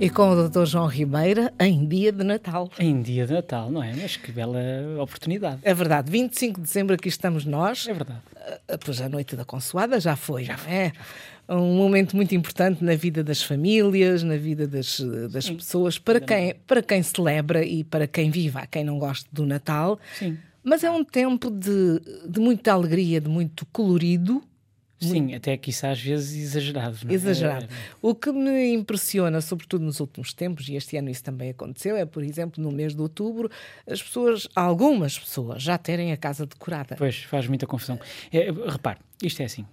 E com o Dr. João Ribeira em dia de Natal. Em dia de Natal, não é? Mas que bela oportunidade. É verdade, 25 de dezembro aqui estamos nós. É verdade. Ah, Pois a noite da Consoada já foi, já é? Um momento muito importante na vida das famílias, na vida das, das pessoas, para quem, para quem celebra e para quem vive. Há quem não goste do Natal. Sim. Mas é um tempo de, de muita alegria, de muito colorido, Sim, até quiçá às vezes exagerado. Não é? Exagerado. O que me impressiona, sobretudo nos últimos tempos, e este ano isso também aconteceu, é, por exemplo, no mês de outubro, as pessoas, algumas pessoas, já terem a casa decorada. Pois, faz muita confusão. É, repare, isto é assim,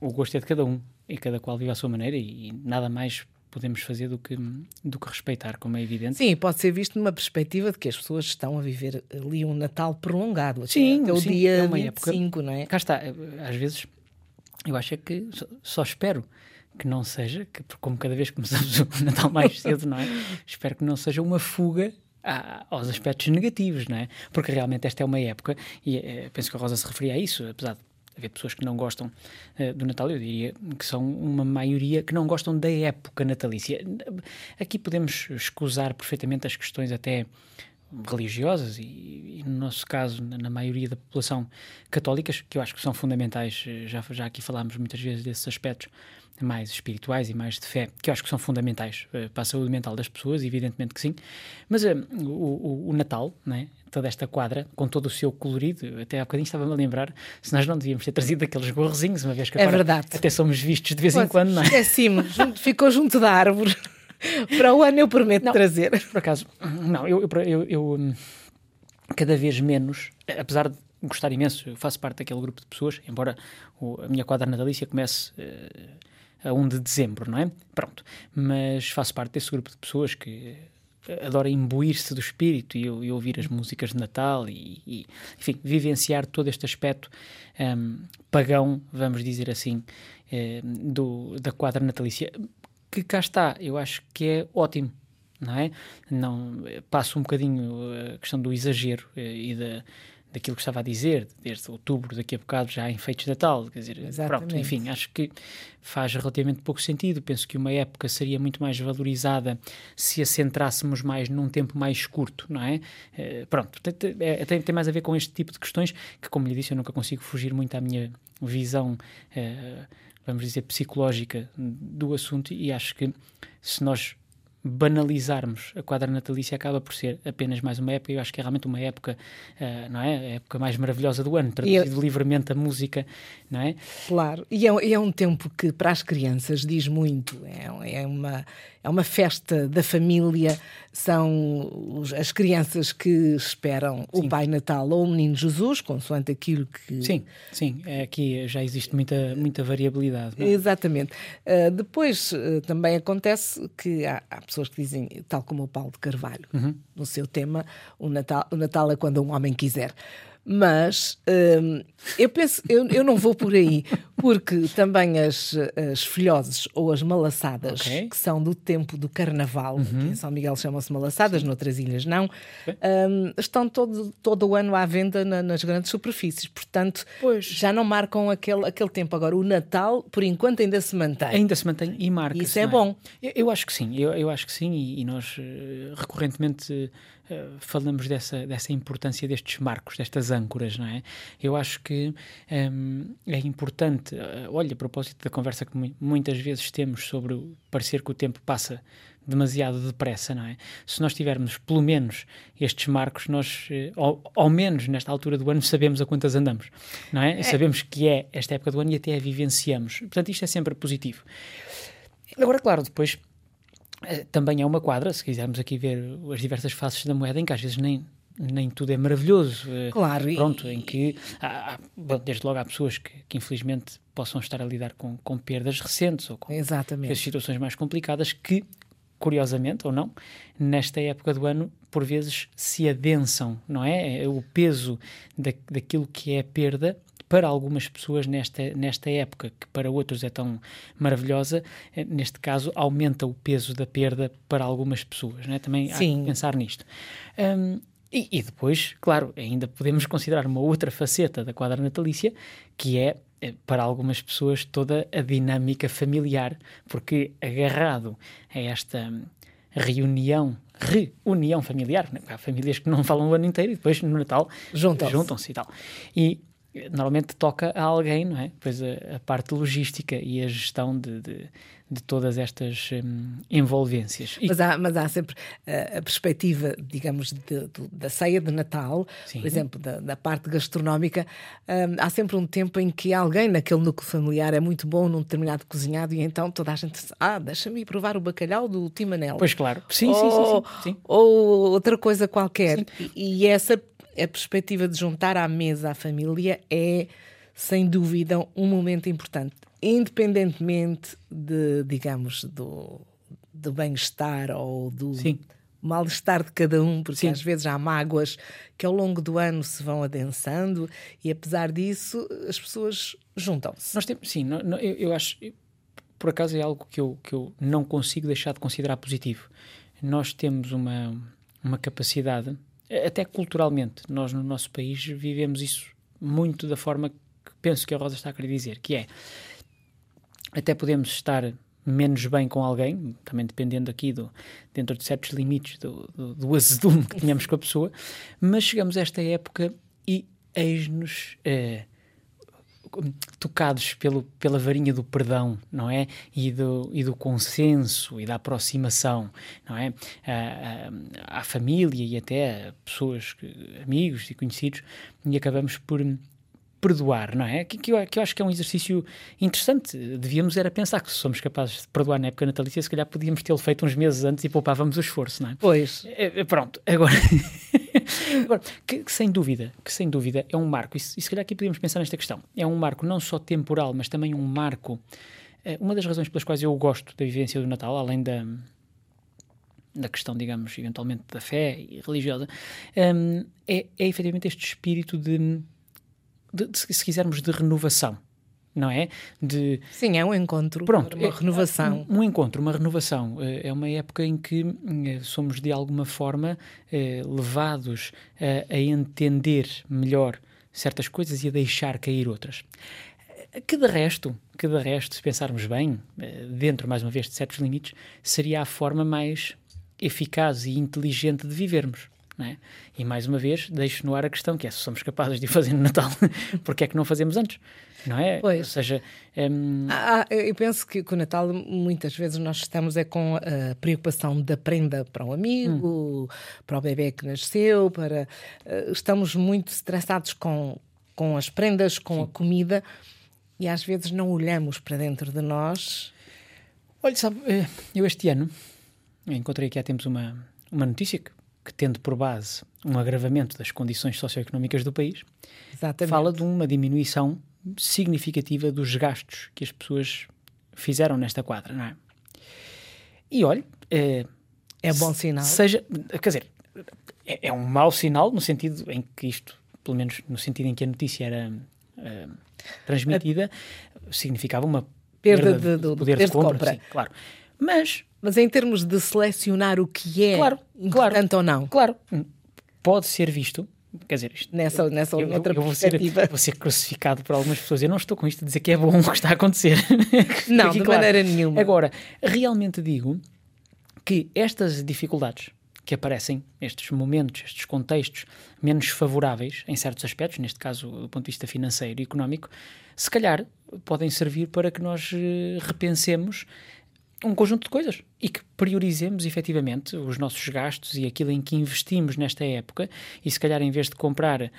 o- gosto é de cada um, e cada qual vive à sua maneira, e, e nada mais podemos fazer do que, do que respeitar, como é evidente. Sim, pode ser visto numa perspectiva de que as pessoas estão a viver ali um Natal prolongado, até- Sim, até o sim, dia é uma época- 25, não é? Cá está, às vezes eu acho é que só, espero que não seja, que, como cada vez começamos o Natal mais cedo, não é? Espero que não seja uma fuga a- aos aspectos negativos, não é? Porque realmente esta é uma época, e eh, penso que a Rosa se referia a isso, apesar de haver pessoas que não gostam eh, do Natal, eu diria que são uma maioria que não gostam da época natalícia. Aqui podemos escusar perfeitamente as questões até religiosas e, e no nosso caso, na, na maioria da população católicas, que eu acho que são fundamentais, eh, já, já aqui falámos muitas vezes desses aspectos mais espirituais e mais de fé, que eu acho que são fundamentais eh, para a saúde mental das pessoas, evidentemente que sim, mas eh, o, o- o Natal, né, toda esta quadra, com todo o seu colorido, até há bocadinho estava-me a lembrar, se nós não devíamos ter trazido aqueles gorrozinhos, uma vez que É agora verdade. até somos vistos de vez em Pois, quando, não é? Esqueci-me, junto- ficou junto da árvore. Para o ano eu prometo trazer. Por acaso, não, eu, eu, eu- cada vez menos, apesar de gostar imenso, eu faço parte daquele grupo de pessoas, embora o- a minha quadra natalícia comece eh, a 1 de dezembro, não é? Pronto. Mas faço parte desse grupo de pessoas que eh, adora imbuir-se do espírito e, e ouvir as músicas de Natal e, e, enfim, vivenciar todo este aspecto hum, pagão, vamos dizer assim, eh, do, da quadra natalícia. Que cá está, eu acho que é ótimo não é? Não, passo um bocadinho eh, a questão do exagero eh, e da, daquilo que estava a dizer, desde outubro, daqui a bocado já há enfeites de Natal, quer dizer, pronto, Exatamente. enfim, acho que faz relativamente pouco sentido. Penso que uma época seria muito mais valorizada se a centrássemos mais num tempo mais curto, não é? Eh, pronto, tem, tem- é- tem, tem mais a ver com este tipo de questões que, como lhe disse, eu nunca consigo fugir muito à minha visão, eh, vamos dizer, psicológica do assunto e acho que se nós banalizarmos a quadra natalícia acaba por ser apenas mais uma época. Eu acho que é realmente uma época, eh, não é? A época mais maravilhosa do ano, traduzido livremente a música, não é? Claro, e é, é um tempo que para as crianças diz muito. É, é uma, é uma festa da família, são os- as crianças que esperam o Pai Natal ou o Menino Jesus, consoante aquilo que. Sim, sim, é, aqui já existe muita, muita variabilidade. não é? Exatamente. Uh, depois uh, também acontece que há, há pessoas que dizem, tal como o Paulo de Carvalho, no seu tema, o Natal, o Natal é quando um homem quiser. Mas hum, eu penso, eu, eu não vou por aí, porque também as, as filhoses ou as malaçadas, Ok. que são do tempo do carnaval, que em São Miguel chamam-se malaçadas, noutras ilhas não, hum, estão todo, todo o ano à venda na- nas grandes superfícies. Portanto, Pois. já não marcam aquele, aquele tempo. Agora, o Natal, por enquanto, ainda se mantém. Ainda se mantém e marca. Isso é bom. Eu, eu acho que sim, eu, eu acho que sim, e, e nós eh, recorrentemente eh, falamos dessa, dessa importância destes marcos, destas âncoras, não é? Eu acho que hum, é importante, eh, olha, a propósito da conversa que mu- muitas vezes temos sobre o parecer que o tempo passa demasiado depressa, não é? Se nós tivermos pelo menos estes marcos, nós, eh, ao, ao menos nesta altura do ano, sabemos a quantas andamos, não é? Sabemos que é esta época do ano e até a vivenciamos. Portanto, isto é sempre positivo. Agora, claro, depois também é uma quadra, se quisermos aqui ver as diversas faces da moeda, em que às vezes nem, nem tudo é maravilhoso. eh, Claro, e- Pronto, em que, há- há- bom, desde logo, há pessoas que, que infelizmente possam estar a lidar com, com perdas recentes ou com Exatamente. as situações mais complicadas que, curiosamente ou não, nesta época do ano, por vezes se adensam, não é? É O peso da, daquilo que é a perda para algumas pessoas nesta, nesta época, que para outros é tão maravilhosa, eh, neste caso aumenta o peso da perda para algumas pessoas. Né? Também Sim. há que pensar nisto. Um, e, e, depois, claro, ainda podemos considerar uma outra faceta da quadra natalícia, que é, eh, para algumas pessoas, toda a dinâmica familiar, porque agarrado a esta reunião, reunião familiar, há famílias que não falam o ano inteiro e depois no Natal juntam-se juntam e tal. E normalmente toca a alguém, não é? Pois a, a parte logística e a gestão de, de, de todas estas um, envolvências. Mas, há, mas há sempre uh, a perspectiva, digamos, de, de, da ceia de Natal, Sim. por exemplo, da, da parte gastronómica, um, há sempre um tempo em que alguém naquele núcleo familiar é muito bom num determinado cozinhado e então toda a gente diz, ah, deixa-me provar o bacalhau do Timanel. Pois claro, sim, ou, sim, sim, sim, sim. Ou outra coisa qualquer. E, e essa a perspectiva de juntar à mesa a família é, sem dúvida, um momento importante, independentemente de, digamos, do, do bem-estar ou do Sim. mal-estar de cada um, porque Sim. às vezes há mágoas que ao longo do ano se vão adensando e, apesar disso, as pessoas juntam-se. Nós temos, sim, não, não, eu, eu, acho, por acaso é algo que eu, que eu não consigo deixar de considerar positivo. Nós temos uma, uma capacidade até culturalmente, nós no nosso país vivemos isso muito da forma que penso que a Rosa está a querer dizer, que é até podemos estar menos bem com alguém, também dependendo aqui do, dentro de certos limites do, do, do azedume que tínhamos com a pessoa, mas chegamos a esta época e eis-nos eh, tocados pelo, pela varinha do perdão, não é? E do, e do consenso e da aproximação, não é? À, à, à família e até a pessoas, amigos e conhecidos, e acabamos por perdoar, não é? Que, que, eu, que eu acho que é um exercício interessante. Devíamos era pensar que se somos capazes de perdoar na época natalícia, se calhar podíamos tê-lo feito uns meses antes e poupávamos o esforço, não é? Pois. É, é pronto, agora, agora que, que, sem dúvida, que sem dúvida é um marco, e, e se calhar aqui podíamos pensar nesta questão, é um marco não só temporal, mas também um marco, é, uma das razões pelas quais eu gosto da vivência do Natal, além da da questão, digamos, eventualmente da fé e religiosa, um, é, é efetivamente este espírito de de, de, se quisermos, de renovação. Não é? De, Sim, é um encontro, Pronto, uma é, renovação. Um, um, encontro, uma renovação. É, é uma época em que eh, somos, de alguma forma, eh, levados a, a entender melhor certas coisas e a deixar cair outras. Que de resto, que de resto, se pensarmos bem, eh, dentro mais uma vez de certos limites, seria a forma mais eficaz e inteligente de vivermos. É? E mais uma vez, deixo no ar a questão que é se somos capazes de fazer no Natal, porque é que não fazemos antes? Não é? Pois. Ou seja, um... ah, eu penso que com o Natal muitas vezes nós estamos é com a preocupação da prenda para um amigo, hum. para o bebê que nasceu, para uh, estamos muito estressados com, com as prendas, com Sim. a comida e às vezes não olhamos para dentro de nós. Olha, sabe, eh, eu este ano encontrei aqui há tempos uma, uma notícia que que tendo por base um agravamento das condições socioeconómicas do país, Exatamente. fala de uma diminuição significativa dos gastos que as pessoas fizeram nesta quadra, não é? E olha, é, é bom sinal. Seja, quer dizer, é, é, um mau sinal no sentido em que isto, pelo menos no sentido em que a notícia era uh, transmitida, a... significava uma perda, perda de, de, poder de, de compra, compra. Sim, claro. Mas mas em termos de selecionar o que é claro, importante claro, ou não. Claro, pode ser visto. Quer dizer, isto, nessa, nessa eu, outra eu, eu vou ser, vou ser crucificado por algumas pessoas. Eu não estou com isto a dizer que é bom o que está a acontecer. não, de claro. maneira nenhuma. Agora, realmente digo que estas dificuldades que aparecem, estes momentos, estes contextos menos favoráveis em certos aspectos, neste caso do ponto de vista financeiro e económico, se calhar podem servir para que nós eh, repensemos um conjunto de coisas. E que priorizemos efetivamente os nossos gastos e aquilo em que investimos nesta época. E se calhar em vez de comprar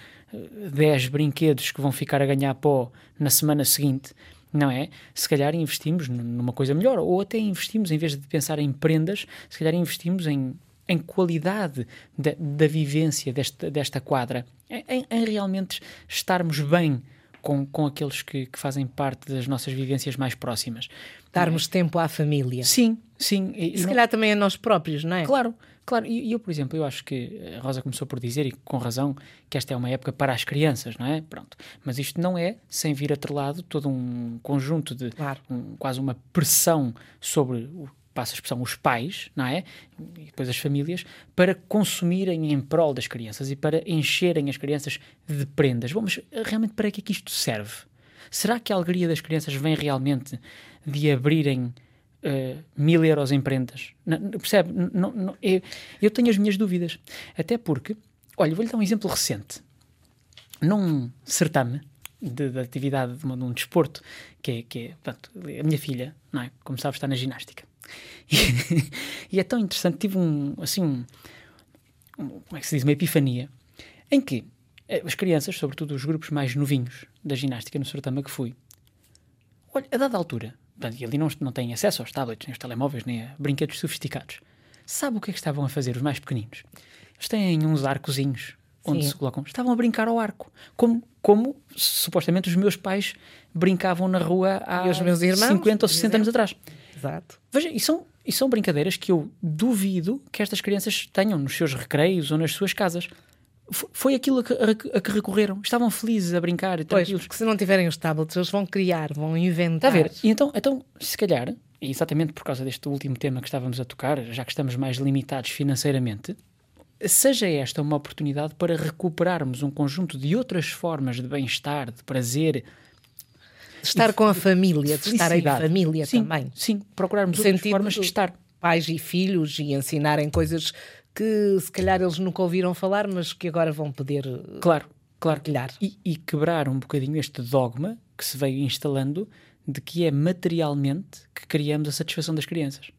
10 eh, brinquedos que vão ficar a ganhar pó na semana seguinte, não é? Se calhar investimos numa coisa melhor. Ou até investimos, em vez de pensar em prendas, se calhar investimos em, em qualidade da, da vivência desta, desta quadra, em, em realmente estarmos bem com, com aqueles que, que, fazem parte das nossas vivências mais próximas. Darmos tempo à família. Sim, Sim, e, E se não- calhar também a nós próprios, não é? Claro, claro. E e eu, por exemplo, eu acho que a Rosa começou por dizer, e com razão, que esta é uma época para as crianças, não é? Pronto. Mas isto não é sem vir atrelado todo um conjunto de Claro. um- quase uma pressão sobre o passa a expressão, os pais, não é? E depois as famílias, para consumirem em prol das crianças e para encherem as crianças de prendas. Bom, mas eh, realmente para que é que isto serve? Será que a alegria das crianças vem realmente de abrirem eh, mil euros em prendas? Não, percebe? Não- não- não- eu, eu tenho as minhas dúvidas. Até porque, olha, vou-lhe dar um exemplo recente. Num certame de, de atividade de, um- de um desporto, que é, que é portanto, a minha filha, não é? como sabes, está na ginástica. E, e é tão interessante, tive um, assim, um, um- como é que se diz, uma epifania, em que eh, as crianças, sobretudo os grupos mais novinhos da ginástica no certame a que fui, olha, a dada altura, portanto, e ali não, não têm acesso aos tablets, nem aos telemóveis, nem a brinquedos sofisticados, sabe o que é que estavam a fazer os mais pequeninos? Eles têm uns arcozinhos onde Sim. se colocam. Estavam a brincar ao arco, como, como supostamente os meus pais brincavam na rua há E os meus irmãos, 50 ou por 60 anos atrás. Exato. Veja, e são, e são brincadeiras que eu duvido que estas crianças tenham nos seus recreios ou nas suas casas. Foi aquilo a que, a que recorreram. Estavam felizes a brincar e Pois, tranquilos. porque se não tiverem os tablets, eles vão criar, vão Está inventar. a ver? E então, então, se calhar, e exatamente por causa deste último tema que estávamos a tocar, já que estamos mais limitados financeiramente, seja esta uma oportunidade para recuperarmos um conjunto de outras formas de bem-estar, de prazer, De estar com a família, de estar em família sim, também. Sim, procurarmos outras formas de estar. Pais e filhos e ensinarem coisas que se calhar eles nunca ouviram falar, mas que agora vão poder eh, Claro, claro. partilhar. E, e quebrar um bocadinho este dogma que se veio instalando de que é materialmente que criamos a satisfação das crianças.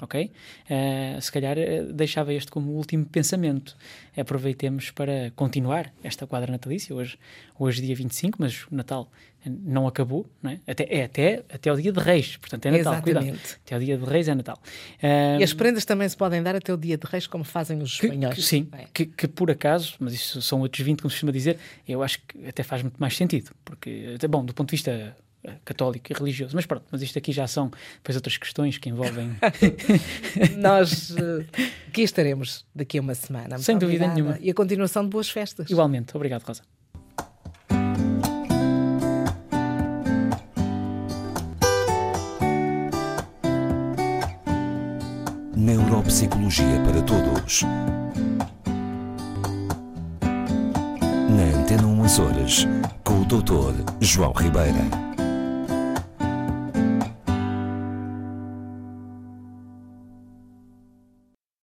Ok? Eh, se calhar eh, deixava este como último pensamento. Aproveitemos para continuar esta quadra natalícia. Hoje, hoje dia 25, mas o Natal eh, não acabou, não é? Até, é até, até ao dia de Reis, portanto é Natal. Cuidado. Exatamente. Até ao dia de Reis é Natal. Eh, E as prendas também se podem dar até o dia de reis, como fazem os que- espanhóis. que- sim, É. que, que por acaso, mas isso são outros 20, como se costuma dizer, eu acho que até faz muito mais sentido, porque, até bom, do ponto de vista católico e religioso, mas pronto, mas isto aqui já são depois outras questões que envolvem. Nós eh, aqui estaremos daqui a uma semana. Sem dúvida obrigada. nenhuma. E a continuação de boas festas. Igualmente, obrigado, Rosa. Neuropsicologia para todos. Na Antena 1 Açores, com o Dr. João Ribeira.